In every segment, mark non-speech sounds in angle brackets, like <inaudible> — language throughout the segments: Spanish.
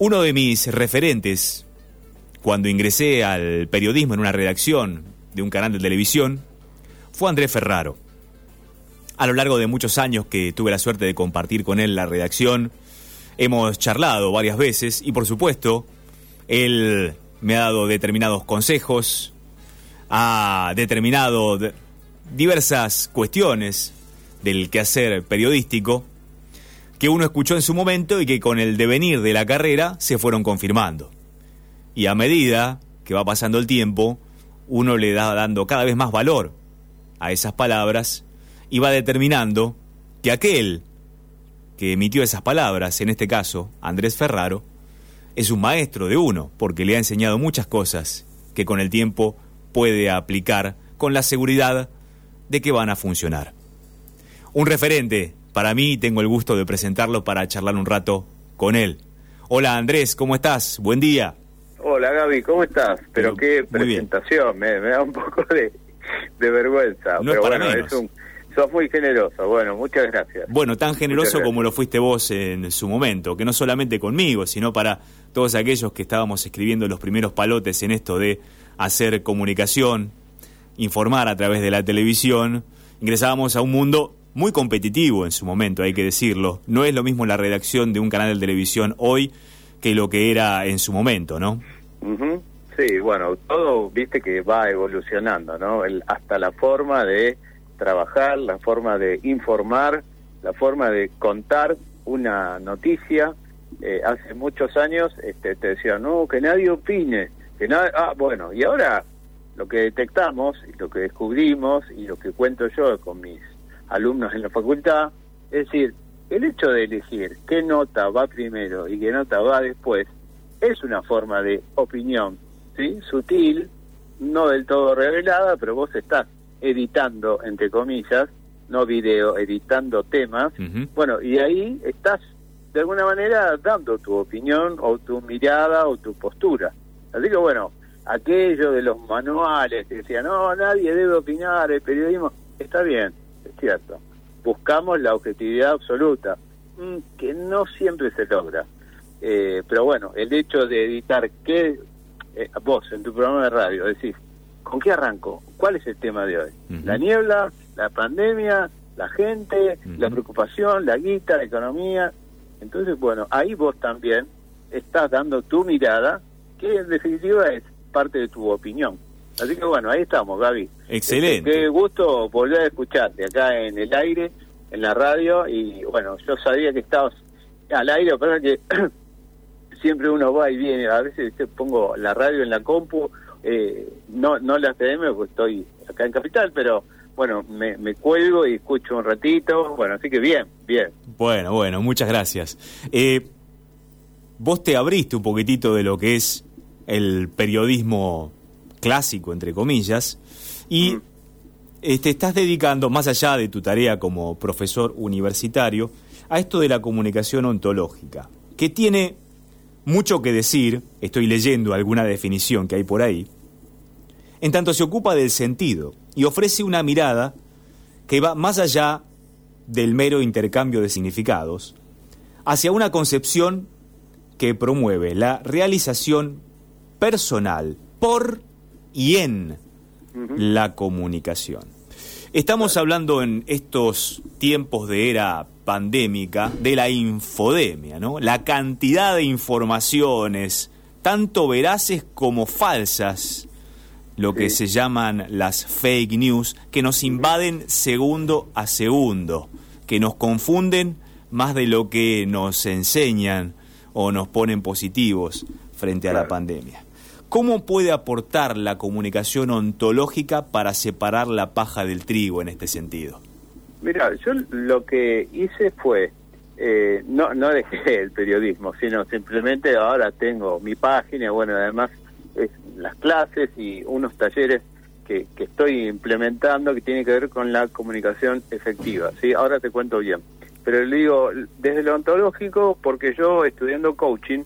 Uno de mis referentes, cuando ingresé al periodismo en una redacción de un canal de televisión, fue Andrés Ferraro. A lo largo de muchos años que tuve la suerte de compartir con él la redacción, hemos charlado varias veces y por supuesto, él me ha dado determinados consejos, ha determinado diversas cuestiones del quehacer periodístico que uno escuchó en su momento y que con el devenir de la carrera se fueron confirmando. Y a medida que va pasando el tiempo, uno le da dando cada vez más valor a esas palabras y va determinando que aquel que emitió esas palabras, en este caso Andrés Ferraro, es un maestro de uno, porque le ha enseñado muchas cosas que con el tiempo puede aplicar con la seguridad de que van a funcionar. Un referente para mí tengo el gusto de presentarlo para charlar un rato con él. Hola Andrés, ¿cómo estás? Buen día. Hola Gaby, ¿cómo estás? Pero, qué presentación, me, da un poco de, vergüenza. No pero es para bueno, es un, sos muy generoso, bueno, muchas gracias. Bueno, tan generoso como lo fuiste vos en su momento, que no solamente conmigo, sino para todos aquellos que estábamos escribiendo los primeros palotes en esto de hacer comunicación, informar a través de la televisión, ingresábamos a un mundo muy competitivo en su momento, hay que decirlo. No es lo mismo la redacción de un canal de televisión hoy que lo que era en su momento, ¿no? Sí, bueno, todo, viste que va evolucionando, ¿no? El, hasta la forma de trabajar, la forma de informar, la forma de contar una noticia. Eh, hace muchos años este, te decían, no, que nadie opine, que nadie... Ah, bueno, y ahora lo que detectamos y lo que descubrimos y lo que cuento yo con mis alumnos en la facultad, es decir, el hecho de elegir qué nota va primero y qué nota va después es una forma de opinión, ¿sí? Sutil, no del todo revelada, pero vos estás editando, entre comillas, no video, editando temas, bueno, y ahí estás de alguna manera dando tu opinión o tu mirada o tu postura. Así que bueno, aquello de los manuales que decían, no, nadie debe opinar, el periodismo, está bien, cierto. Buscamos la objetividad absoluta, mm, que no siempre se logra. Eh, pero bueno, el hecho de editar que eh, vos en tu programa de radio decís, ¿con qué arranco? ¿Cuál es el tema de hoy? La niebla, la pandemia, la gente, la preocupación, la guita, la economía. Entonces, bueno, ahí vos también estás dando tu mirada, que en definitiva es parte de tu opinión. Así que bueno, ahí estamos, Gaby. Excelente. qué gusto volver a escucharte acá en el aire, en la radio, y bueno, yo sabía que estabas al aire, pero que <clears throat> siempre uno va y viene, a veces pongo la radio en la compu, eh, no no la FM porque estoy acá en Capital, pero bueno, me, me, cuelgo y escucho un ratito, bueno, así que bien, bien. Bueno, bueno, muchas gracias. Eh, vos te abriste un poquitito de lo que es el periodismo clásico, entre comillas, y te este, estás dedicando, más allá de tu tarea como profesor universitario, a esto de la comunicación ontológica, que tiene mucho que decir, estoy leyendo alguna definición que hay por ahí, en tanto se ocupa del sentido y ofrece una mirada que va más allá del mero intercambio de significados, hacia una concepción que promueve la realización personal por y en la comunicación. Estamos hablando en estos tiempos de era pandémica de la infodemia, ¿no? La cantidad de informaciones, tanto veraces como falsas, lo que se llaman las fake news, que nos invaden segundo a segundo, que nos confunden más de lo que nos enseñan o nos ponen positivos frente a la pandemia. ¿Cómo puede aportar la comunicación ontológica para separar la paja del trigo en este sentido? Mira, yo lo que hice fue, eh, no, no dejé <laughs> el periodismo, sino simplemente ahora tengo mi página, bueno, además es las clases y unos talleres que, que estoy implementando que tienen que ver con la comunicación efectiva, ¿sí? Ahora te cuento bien. Pero le digo, desde lo ontológico, porque yo estudiando coaching,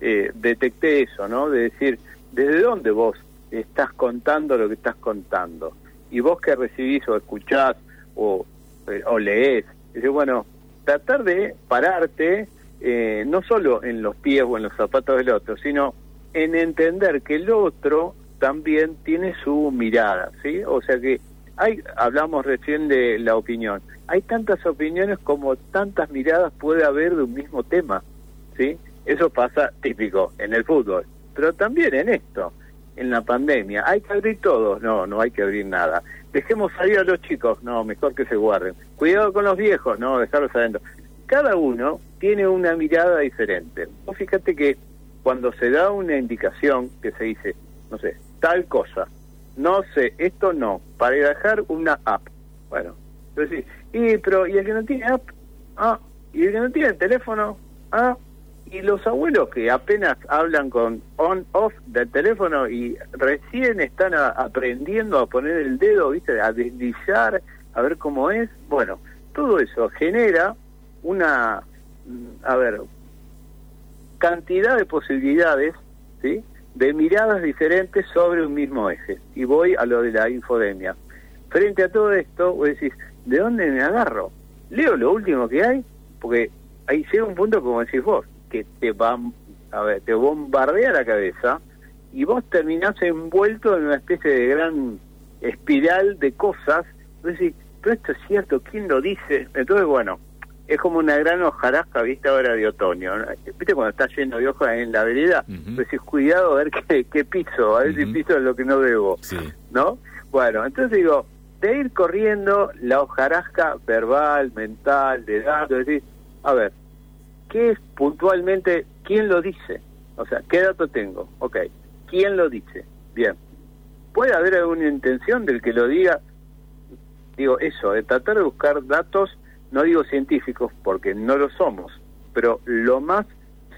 eh, detecté eso, ¿no? De decir, ¿desde dónde vos estás contando lo que estás contando? Y vos que recibís o escuchás o, eh, o lees, bueno, tratar de pararte, eh, no solo en los pies o en los zapatos del otro, sino en entender que el otro también tiene su mirada, ¿sí? O sea que hay, hablamos recién de la opinión, hay tantas opiniones como tantas miradas puede haber de un mismo tema, ¿sí? Eso pasa típico en el fútbol, pero también en esto, en la pandemia. ¿Hay que abrir todo? No, no hay que abrir nada. Dejemos salir a los chicos, no, mejor que se guarden. Cuidado con los viejos, no, dejarlos adentro. Cada uno tiene una mirada diferente. Vos fíjate que cuando se da una indicación que se dice, no sé, tal cosa, no sé, esto no, para dejar una app. Bueno, y, pero, ¿y el que no tiene app? Ah, ¿y el que no tiene teléfono? Ah, y los abuelos que apenas hablan con on-off del teléfono y recién están aprendiendo a poner el dedo, ¿viste? A deslizar, a ver cómo es. Bueno, todo eso genera una, mm, a ver, cantidad de posibilidades, ¿sí? De miradas diferentes sobre un mismo eje. Y voy a lo de la infodemia. Frente a todo esto, vos decís, ¿de dónde me agarro? Leo lo último que hay, porque ahí llega un punto como decís vos, que te va, a ver, te bombardea la cabeza y vos terminás envuelto en una especie de gran espiral de cosas. Vos decís, pero esto es cierto, ¿quién lo dice? Entonces, bueno, es como una gran hojarasca vista ahora de otoño. ¿Viste cuando está lleno de hojas en la vereda? Uh Decís, cuidado a ver qué, piso, a ver si piso es lo que no debo. ¿No? Bueno, entonces digo, de ir corriendo la hojarasca verbal, mental, de datos, a ver, ¿qué es puntualmente, quién lo dice? O sea, ¿qué dato tengo? Ok, ¿quién lo dice? Bien. ¿Puede haber alguna intención del que lo diga? Digo, eso, de tratar de buscar datos, no digo científicos, porque no lo somos, pero lo más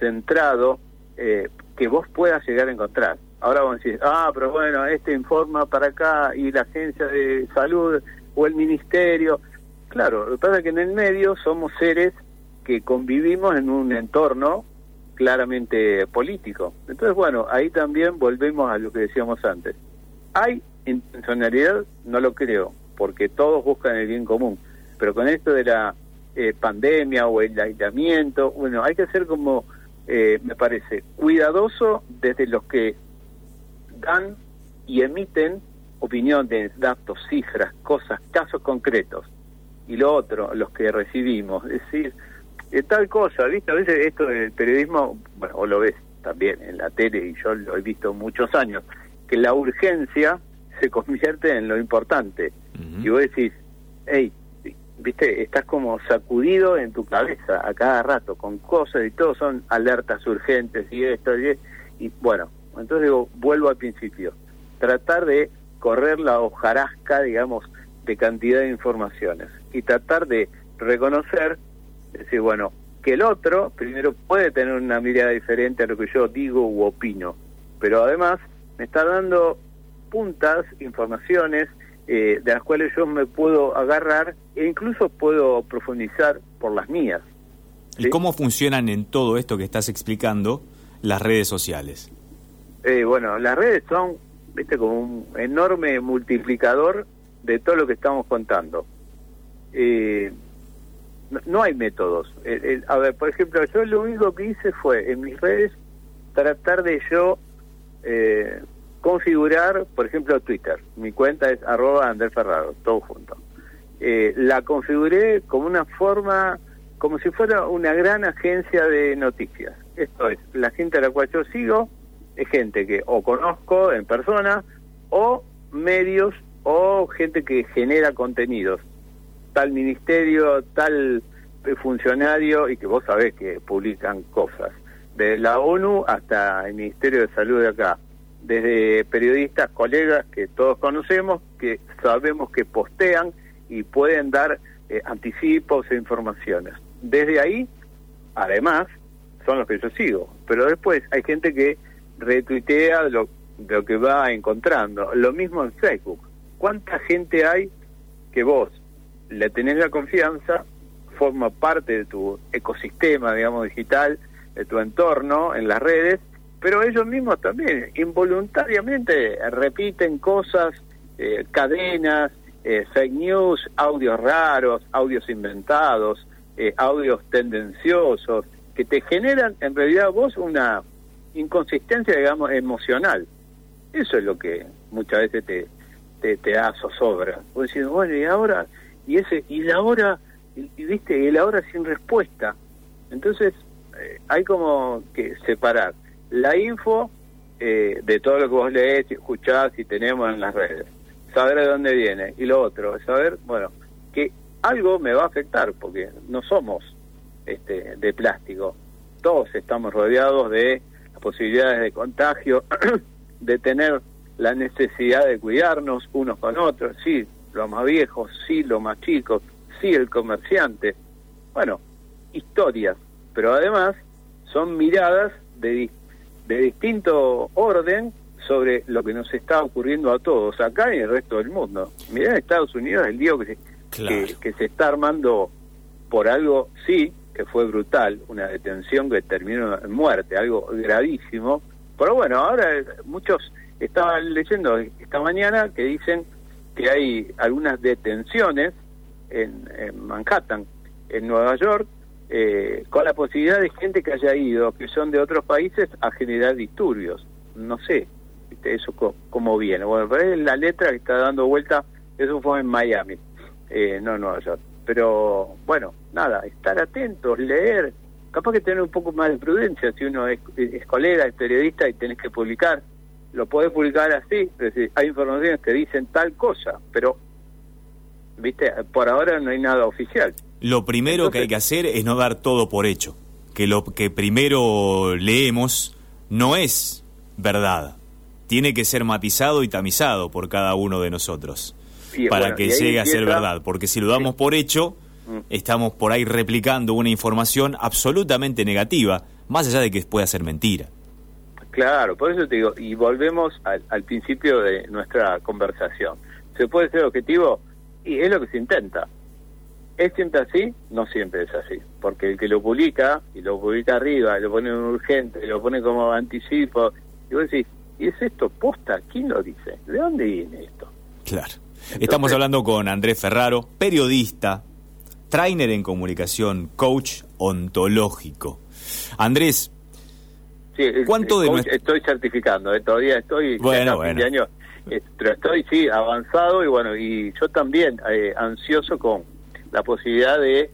centrado eh, que vos puedas llegar a encontrar. Ahora vos decís, ah, pero bueno, este informa para acá y la agencia de salud o el ministerio. Claro, lo que pasa es que en el medio somos seres que convivimos en un entorno claramente político. Entonces, bueno, ahí también volvemos a lo que decíamos antes. ¿Hay intencionalidad? No lo creo, porque todos buscan el bien común. Pero con esto de la eh, pandemia o el aislamiento, bueno, hay que ser como, eh, me parece, cuidadoso desde los que dan y emiten opiniones, datos, cifras, cosas, casos concretos. Y lo otro, los que recibimos. Es decir, tal cosa, ¿viste? A veces esto del periodismo, bueno, o lo ves también en la tele y yo lo he visto muchos años, que la urgencia se <laughs> convierte en lo importante. Y vos decís, hey, viste, estás como sacudido en tu cabeza a cada rato con cosas y todo son alertas urgentes y esto y, y bueno, entonces digo, vuelvo al principio, tratar de correr la hojarasca, digamos, de cantidad de informaciones y tratar de reconocer es decir, bueno, que el otro primero puede tener una mirada diferente a lo que yo digo u opino, pero además me está dando puntas, informaciones eh, de las cuales yo me puedo agarrar e incluso puedo profundizar por las mías. ¿Y cómo funcionan en todo esto que estás explicando las redes sociales? Eh, bueno, las redes son, viste, como un enorme multiplicador de todo lo que estamos contando. Eh, no, hay métodos. a ver, por ejemplo, yo lo único que hice fue en mis redes tratar de yo eh, configurar, por ejemplo, Twitter. Mi cuenta es arroba Andrés Ferraro, todo junto. Eh, la configuré como una forma, como si fuera una gran agencia de noticias. Esto es, la gente a la cual yo sigo es gente que o conozco en persona o medios o gente que genera contenidos tal ministerio, tal funcionario, y que vos sabés que publican cosas, de la ONU hasta el Ministerio de Salud de acá, desde periodistas, colegas que todos conocemos, que sabemos que postean y pueden dar eh, anticipos e informaciones. Desde ahí, además, son los que yo sigo, pero después hay gente que retuitea lo, lo que va encontrando. Lo mismo en Facebook. ¿Cuánta gente hay que vos le tenés la confianza, forma parte de tu ecosistema, digamos, digital, de tu entorno en las redes, pero ellos mismos también involuntariamente repiten cosas, eh, cadenas, eh, fake news, audios raros, audios inventados, eh, audios tendenciosos, que te generan en realidad vos una inconsistencia, digamos, emocional. Eso es lo que muchas veces te, te, te da zozobra. Vos decís, bueno, y ahora, y ese, y la hora, y, viste, y la hora sin respuesta. Entonces, eh, hay como que separar la info eh, de todo lo que vos lees, escuchás y tenemos en las redes. Saber de dónde viene. Y lo otro, saber, bueno, que algo me va a afectar, porque no somos este, de plástico. Todos estamos rodeados de posibilidades de contagio, <clears throat> de tener la necesidad de cuidarnos unos con otros, sí, los más viejos, sí, los más chicos, sí, el comerciante. Bueno, historias, pero además son miradas de, de distinto orden sobre lo que nos está ocurriendo a todos, acá y en el resto del mundo. Mirá en Estados Unidos el lío que se, que, que se está armando por algo, sí, que fue brutal, una detención que terminó en muerte, algo gravísimo. Pero bueno, ahora muchos estaban leyendo esta mañana que dicen que hay algunas detenciones en, Manhattan, en Nueva York, eh, con la posibilidad de gente que haya ido, que son de otros países, a generar disturbios. No sé eso cómo viene. Bueno, pero es la letra que está dando vuelta, eso fue en Miami, eh, no en Nueva York. Pero bueno, nada, estar atentos, leer, capaz que tener un poco más de prudencia si uno es, colega, es periodista y tenés que publicar. Lo podés publicar así, es decir, hay informaciones que dicen tal cosa, pero, viste, por ahora no hay nada oficial. Lo primero que hay que hacer es no dar todo por hecho, que lo que primero leemos no es verdad, tiene que ser matizado y tamizado por cada uno de nosotros para que llegue a ser verdad, porque si lo damos por hecho, mm. estamos por ahí replicando una información absolutamente negativa, más allá de que pueda ser mentira. Claro, por eso te digo, y volvemos al, principio de nuestra conversación. ¿Se puede ser objetivo? Y es lo que se intenta. ¿Es siempre así? No siempre es así, porque el que lo publica, y lo publica arriba, lo pone en urgente, lo pone como anticipo, y vos decís, ¿y es esto posta? ¿Quién lo dice? ¿De dónde viene esto? Claro. Estamos hablando con Andrés Ferraro, periodista, trainer en comunicación, coach ontológico. Andrés, ¿cuánto de Estoy certificando, eh, todavía estoy... Bueno, bueno. Eh, pero estoy, sí, avanzado y bueno, y yo también eh, ansioso con la posibilidad de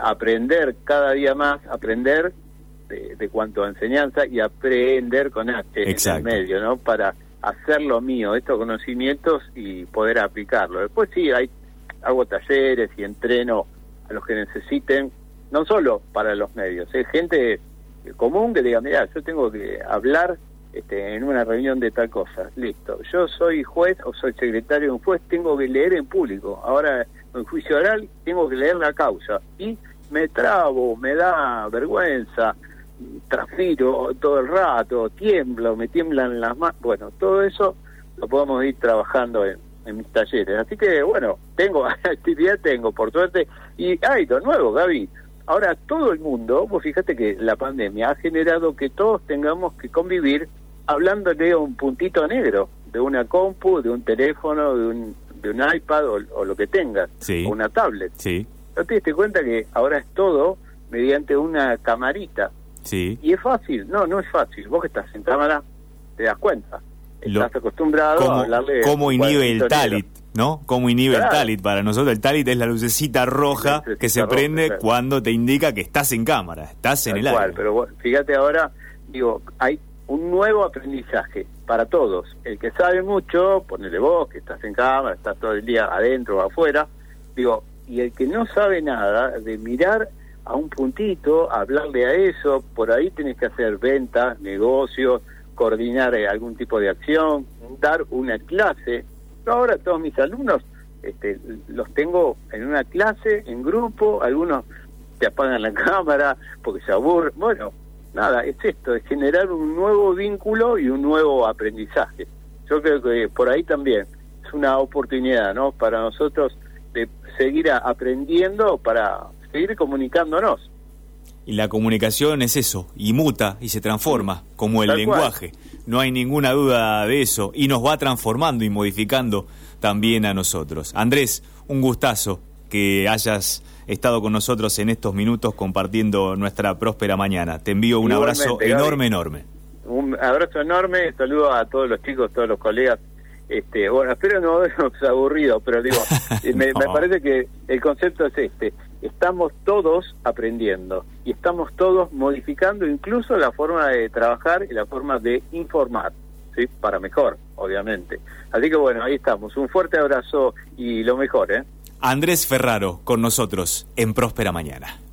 aprender cada día más, aprender de, cuanto a enseñanza y aprender con H en el medio, ¿no? Para hacer lo mío, estos conocimientos y poder aplicarlo. Después sí, hay, hago talleres y entreno a los que necesiten, no solo para los medios, es gente común que diga, mira, yo tengo que hablar este, en una reunión de tal cosa, listo, yo soy juez o soy secretario de un juez, tengo que leer en público, ahora en juicio oral tengo que leer la causa y me trabo, me da vergüenza, transpiro todo el rato, tiemblo, me tiemblan las manos, bueno, todo eso lo podemos ir trabajando en, mis talleres. Así que, bueno, tengo <laughs> actividad, tengo, por suerte, y hay de nuevo, Gaby. Ahora, todo el mundo, vos fíjate que la pandemia ha generado que todos tengamos que convivir hablando de un puntito negro, de una compu, de un teléfono, de un, de un iPad o, lo que tengas, o una tablet. Sí. ¿No te diste cuenta que ahora es todo mediante una camarita? Y es fácil, no, no es fácil. Vos que estás en cámara, te das cuenta. Estás acostumbrado a hablarle. ¿Cómo inhibe el talit? ¿No? ¿Cómo inhibe el talit? Para nosotros el talit es la lucecita roja que se prende cuando te indica que estás en cámara, estás en el aire. Pero fíjate ahora, digo, hay un nuevo aprendizaje para todos. El que sabe mucho, ponele vos, que estás en cámara, estás todo el día adentro o afuera, digo, y el que no sabe nada, de mirar a un puntito, hablarle a eso, por ahí tenés que hacer ventas, negocios, coordinar eh, algún tipo de acción, dar una clase. Yo ahora todos mis alumnos este, los tengo en una clase, en grupo, algunos te apagan la <laughs> cámara porque se aburren. Bueno, nada, es esto, es generar un nuevo vínculo y un nuevo aprendizaje. Yo creo que por ahí también es una oportunidad, ¿no? Para nosotros de seguir aprendiendo para seguir comunicándonos. Y la comunicación es eso, y muta y se transforma, como el lenguaje. No hay ninguna duda de eso, y nos va transformando y modificando también a nosotros. Andrés, un gustazo que hayas estado con nosotros en estos minutos compartiendo nuestra próspera mañana. Te envío un abrazo enorme, enorme. Un abrazo enorme, saludo a todos los chicos, todos los colegas. Este, bueno, espero no <laughs> habernos aburrido, pero digo, <laughs> me, me parece que el concepto es este estamos todos aprendiendo y estamos todos modificando incluso la forma de trabajar y la forma de informar, ¿sí? Para mejor, obviamente. Así que bueno, ahí estamos. Un fuerte abrazo y lo mejor, ¿eh? Andrés Ferraro con nosotros en Próspera Mañana.